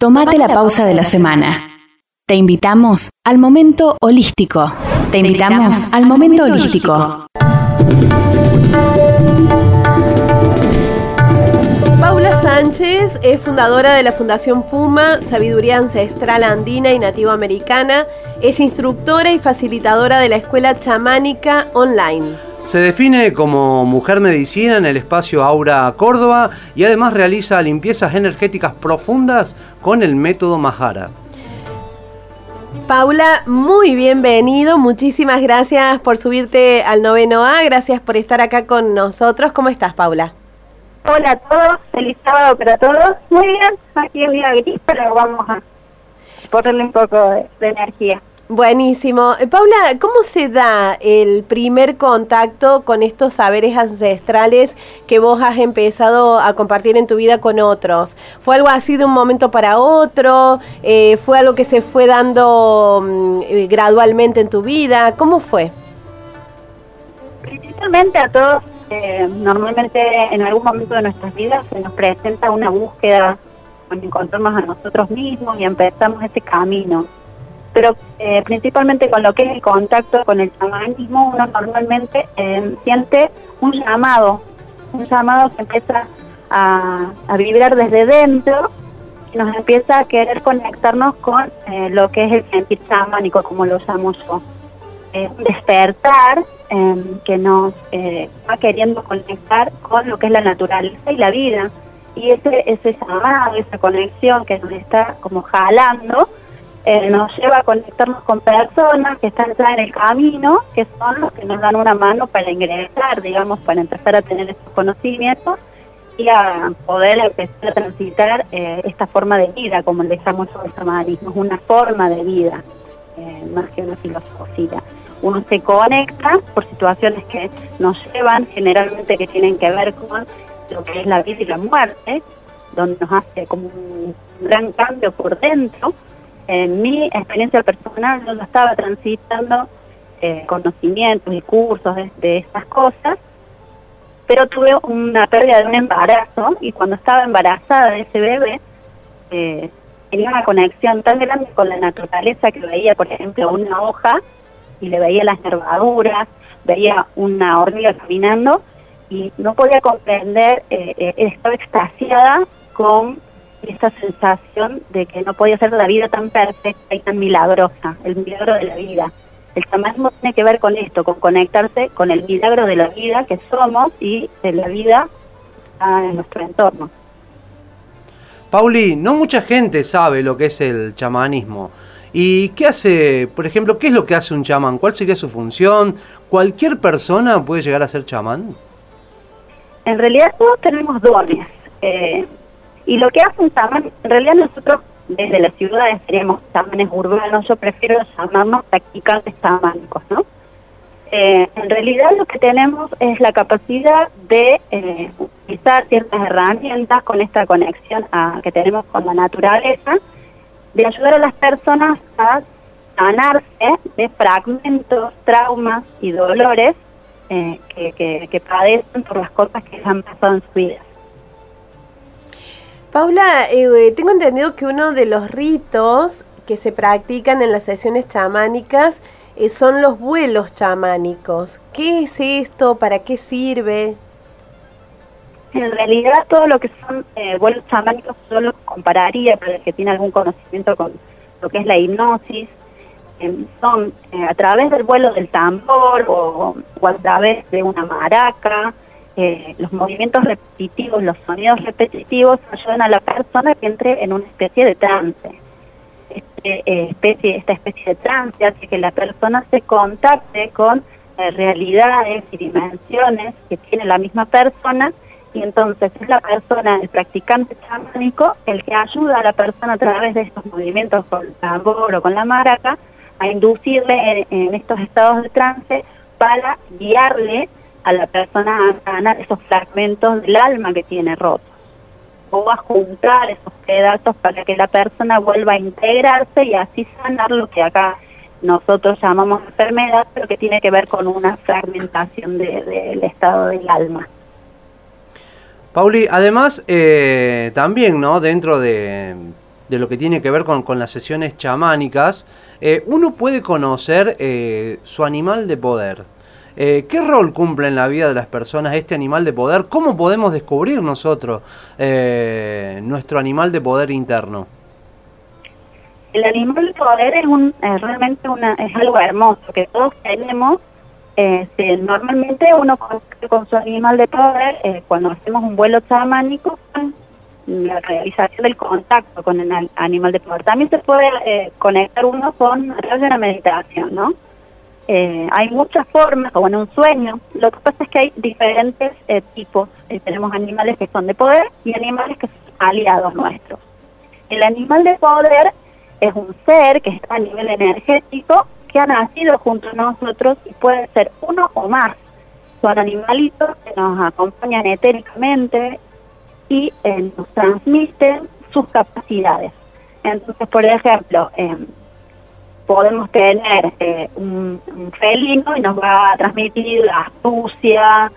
Tomate la pausa de la semana. Te invitamos al momento holístico. Te invitamos al momento holístico. Paula Sánchez es fundadora de la Fundación Puma, Sabiduría Ancestral Andina y Nativa Americana. Es instructora y facilitadora de la Escuela Chamánica Online. Se define como mujer medicina en el espacio Aura Córdoba y además realiza limpiezas energéticas profundas con el método Mahara. Paula, muy bienvenido. Muchísimas gracias por subirte al noveno A. Gracias por estar acá con nosotros. ¿Cómo estás, Paula? Hola a todos. Feliz sábado para todos. Muy bien. Aquí es día gris, pero vamos a ponerle un poco de energía. Buenísimo. Eh, Paula, ¿cómo se da el primer contacto con estos saberes ancestrales que vos has empezado a compartir en tu vida con otros? ¿Fue algo así de un momento para otro? Eh, ¿Fue algo que se fue dando mm, eh, gradualmente en tu vida? ¿Cómo fue? Principalmente a todos, normalmente en algún momento de nuestras vidas se nos presenta una búsqueda con encontrarnos a nosotros mismos y empezamos ese camino pero eh, principalmente con lo que es el contacto con el chamanismo, uno normalmente eh, siente un llamado, un llamado que empieza a, vibrar desde dentro y nos empieza a querer conectarnos con eh, lo que es el sentir chamánico, como lo llamo yo. un despertar em, que nos va queriendo conectar con lo que es la naturaleza y la vida. Y ese, ese llamado, esa conexión que nos está como jalando, eh, nos lleva a conectarnos con personas que están ya en el camino, que son los que nos dan una mano para ingresar, digamos, para empezar a tener estos conocimientos y a poder empezar a transitar eh, esta forma de vida, como le llamamos el chamanismo, es una forma de vida, eh, más que una filosofía. Uno se conecta por situaciones que nos llevan, generalmente que tienen que ver con lo que es la vida y la muerte, donde nos hace como un gran cambio por dentro, en mi experiencia personal yo estaba transitando eh, conocimientos y cursos de, estas cosas, pero tuve una pérdida de un embarazo y cuando estaba embarazada de ese bebé eh, tenía una conexión tan grande con la naturaleza que veía, por ejemplo, una hoja y le veía las nervaduras, veía una hormiga caminando y no podía comprender, eh estaba extasiada con esa sensación de que no podía ser la vida tan perfecta y tan milagrosa, el milagro de la vida. El chamanismo tiene que ver con esto, con conectarse con el milagro de la vida que somos y de la vida en nuestro entorno. Pauli, no mucha gente sabe lo que es el chamanismo. ¿Y qué hace, por ejemplo, qué es lo que hace un chamán? ¿Cuál sería su función? ¿Cualquier persona puede llegar a ser chamán? En realidad todos tenemos dones. Eh, y lo que hace un chamán, en realidad nosotros desde las ciudades seríamos chamanes urbanos, yo prefiero llamarnos practicantes chamánicos, ¿no? Eh, en realidad lo que tenemos es la capacidad de eh, utilizar ciertas herramientas con esta conexión que tenemos con la naturaleza, de ayudar a las personas a sanarse de fragmentos, traumas y dolores eh, que, padecen por las cosas que han pasado en su vida. Paula, eh, tengo entendido que uno de los ritos que se practican en las sesiones chamánicas eh, son los vuelos chamánicos. ¿Qué es esto? ¿Para qué sirve? En realidad todo lo que son eh, vuelos chamánicos solo compararía para el que tiene algún conocimiento con lo que es la hipnosis. son a través del vuelo del tambor o a través de una maraca, los movimientos repetitivos, los sonidos repetitivos ayudan a la persona que entre en una especie de trance. Este, eh, especie, esta especie de trance hace que la persona se contacte con eh, realidades y dimensiones que tiene la misma persona y entonces es la persona, el practicante chamánico, el que ayuda a la persona a través de estos movimientos con el tambor o con la maraca a inducirle en estos estados de trance para guiarle a la persona a sanar esos fragmentos del alma que tiene roto o a juntar esos pedazos para que la persona vuelva a integrarse y así sanar lo que acá nosotros llamamos enfermedad, pero que tiene que ver con una fragmentación del estado del alma. Pauli, además, eh, también, ¿no? Dentro de, de lo que tiene que ver con, con las sesiones chamánicas, eh, uno puede conocer eh, su animal de poder. Eh, ¿Qué rol cumple en la vida de las personas este animal de poder? ¿Cómo podemos descubrir nosotros nuestro animal de poder interno? El animal de poder es un, realmente una, es algo hermoso que todos tenemos. normalmente uno con, con, su animal de poder, cuando hacemos un vuelo chamánico, la realización del contacto con el animal de poder. También se puede eh, conectar uno con través de una meditación, ¿no? Eh, hay muchas formas, o en un sueño. Lo que pasa es que hay diferentes eh, tipos. tenemos animales que son de poder y animales que son aliados nuestros. El animal de poder es un ser que está a nivel energético, que ha nacido junto a nosotros y puede ser uno o más. Son animalitos que nos acompañan etéricamente, y eh, nos transmiten sus capacidades. Entonces, por ejemplo, eh, podemos tener eh, un, felino y nos va a transmitir la astucia,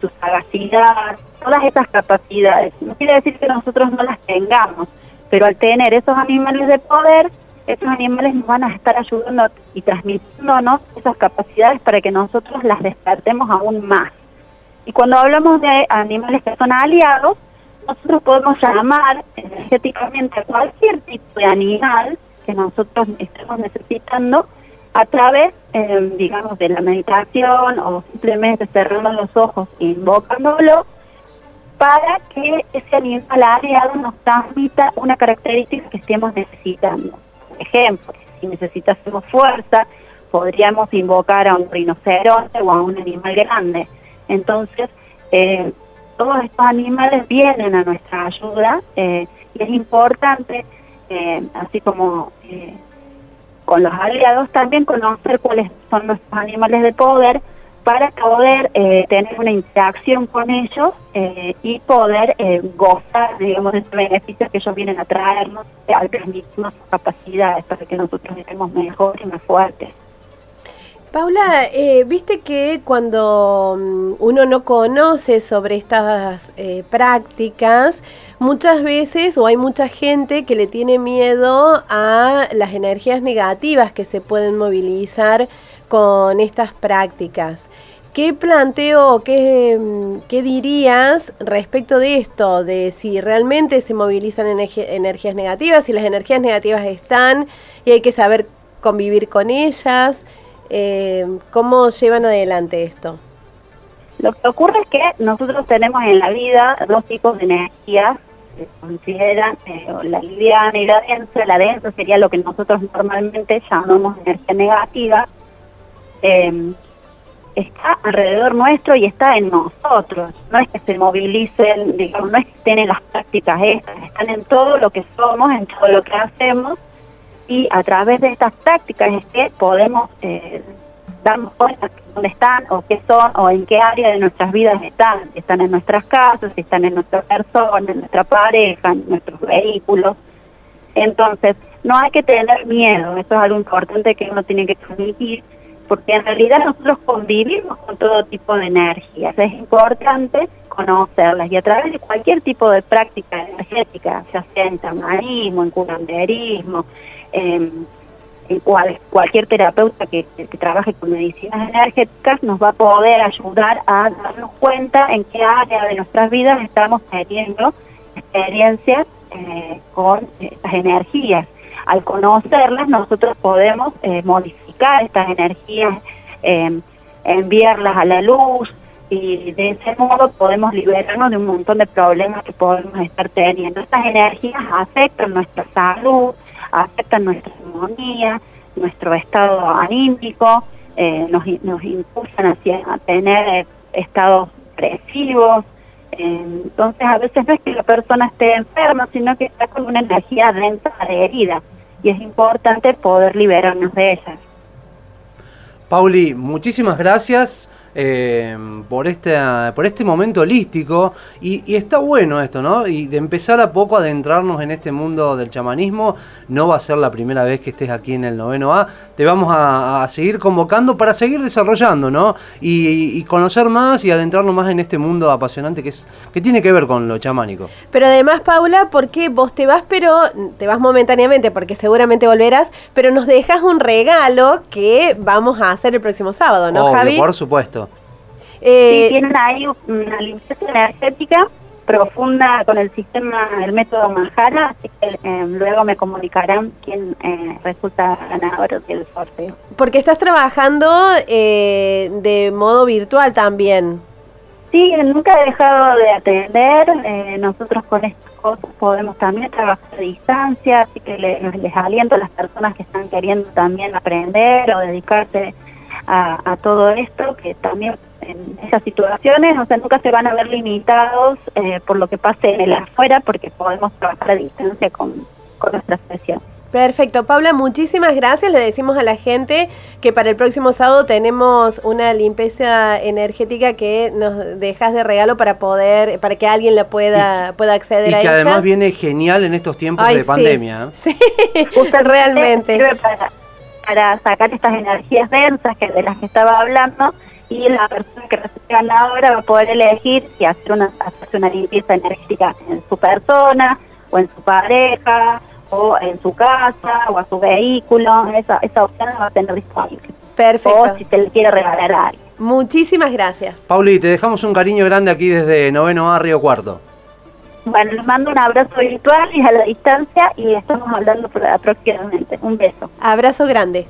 su sagacidad, todas esas capacidades. No quiere decir que nosotros no las tengamos, pero al tener esos animales de poder, esos animales nos van a estar ayudando y transmitiéndonos esas capacidades para que nosotros las despertemos aún más. Y cuando hablamos de animales que son aliados, nosotros podemos llamar energéticamente a cualquier tipo de animal que nosotros estemos necesitando a través, eh, digamos, de la meditación o simplemente cerrando los ojos e invocándolo para que ese animal aliado nos transmita una característica que estemos necesitando. Por ejemplo, si necesitásemos fuerza, podríamos invocar a un rinoceronte o a un animal grande. Entonces, eh, todos estos animales vienen a nuestra ayuda eh, y es importante, eh, así como eh, con los aliados, también conocer cuáles son nuestros animales de poder para poder tener una interacción con ellos y poder gozar, digamos, de estos beneficios que ellos vienen a traernos al transmitirnos sus capacidades para que nosotros estemos mejor y más fuertes. Paula, eh, viste que cuando mm, uno no conoce sobre estas eh, prácticas, muchas veces o hay mucha gente que le tiene miedo a las energías negativas que se pueden movilizar con estas prácticas. ¿Qué planteo, mm, qué dirías respecto de esto? De si realmente se movilizan energías negativas, si las energías negativas están y hay que saber convivir con ellas. Eh, ¿Cómo llevan adelante esto? Lo que ocurre es que nosotros tenemos en la vida dos tipos de energías que consideran eh, la liviana y la densa. La densa sería lo que nosotros normalmente llamamos energía negativa. Em, está alrededor nuestro y está en nosotros. No es que se movilicen, digamos, no es que estén en las prácticas estas, están en todo lo que somos, en todo lo que hacemos y a través de estas prácticas es que podemos eh, darnos cuenta de dónde están o qué son o en qué área de nuestras vidas están, si están en nuestras casas, están en nuestra persona, en nuestra pareja, en nuestros vehículos. Entonces, no hay que tener miedo, eso es algo importante que uno tiene que transmitir, porque en realidad nosotros convivimos con todo tipo de energías, es importante conocerlas y a través de cualquier tipo de práctica energética, ya sea en chamanismo, en curanderismo, en cual, cualquier terapeuta que, trabaje con medicinas energéticas nos va a poder ayudar a darnos cuenta en qué área de nuestras vidas estamos teniendo experiencias eh, con estas energías. Al conocerlas, nosotros podemos eh, modificar estas energías, eh, enviarlas a la luz y de ese modo podemos liberarnos de un montón de problemas que podemos estar teniendo. Estas energías afectan nuestra salud, afectan nuestra armonía, nuestro estado anímico, eh, nos, nos impulsan hacia, a tener eh, estados depresivos. entonces, a veces no es que la persona esté enferma, sino que está con una energía densa de herida. Y es importante poder liberarnos de ellas. Pauli, muchísimas gracias. Eh, por, este, por este momento holístico y, y, está bueno esto, ¿no? Y de empezar a poco a adentrarnos en este mundo del chamanismo, no va a ser la primera vez que estés aquí en el noveno A, te vamos a, a seguir convocando para seguir desarrollando, ¿no? Y, y, conocer más y adentrarnos más en este mundo apasionante que, es, que tiene que ver con lo chamánico. Pero además, Paula, ¿por qué vos te vas, pero te vas momentáneamente, porque seguramente volverás, pero nos dejas un regalo que vamos a hacer el próximo sábado, ¿no, Obvio, Javi? Por supuesto. Eh, sí, tienen ahí una limpieza energética profunda con el sistema, el método Manjara, así que eh, luego me comunicarán quién eh, resulta ganador del sorteo. Porque estás trabajando eh, de modo virtual también. Sí, nunca he dejado de atender. Eh, nosotros con estas cosas podemos también trabajar a distancia, así que les, les aliento a las personas que están queriendo también aprender o dedicarse a, a todo esto, que también en esas situaciones, o sea, nunca se van a ver limitados eh, por lo que pase en el afuera, porque podemos trabajar a distancia con, con nuestra sesión. Perfecto, Paula, muchísimas gracias. Le decimos a la gente que para el próximo sábado tenemos una limpieza energética que nos dejas de regalo para poder, para que alguien la pueda, y, pueda acceder y a que ella. además viene genial en estos tiempos Ay, de sí. pandemia. ¿eh? Sí, realmente. Sirve para, para sacar estas energías densas que de las que estaba hablando y la persona que recibe ahora va a poder elegir si hacer una, hacerse una limpieza energética en su persona o en su pareja o en su casa o a su vehículo, esa, esa opción la va a tener disponible. Perfecto. O si se le quiere regalar a alguien. Muchísimas gracias. Pauli, te dejamos un cariño grande aquí desde Noveno A, Río Cuarto. Bueno, les mando un abrazo virtual y a la distancia y estamos hablando próximamente. Un beso. Abrazo grande.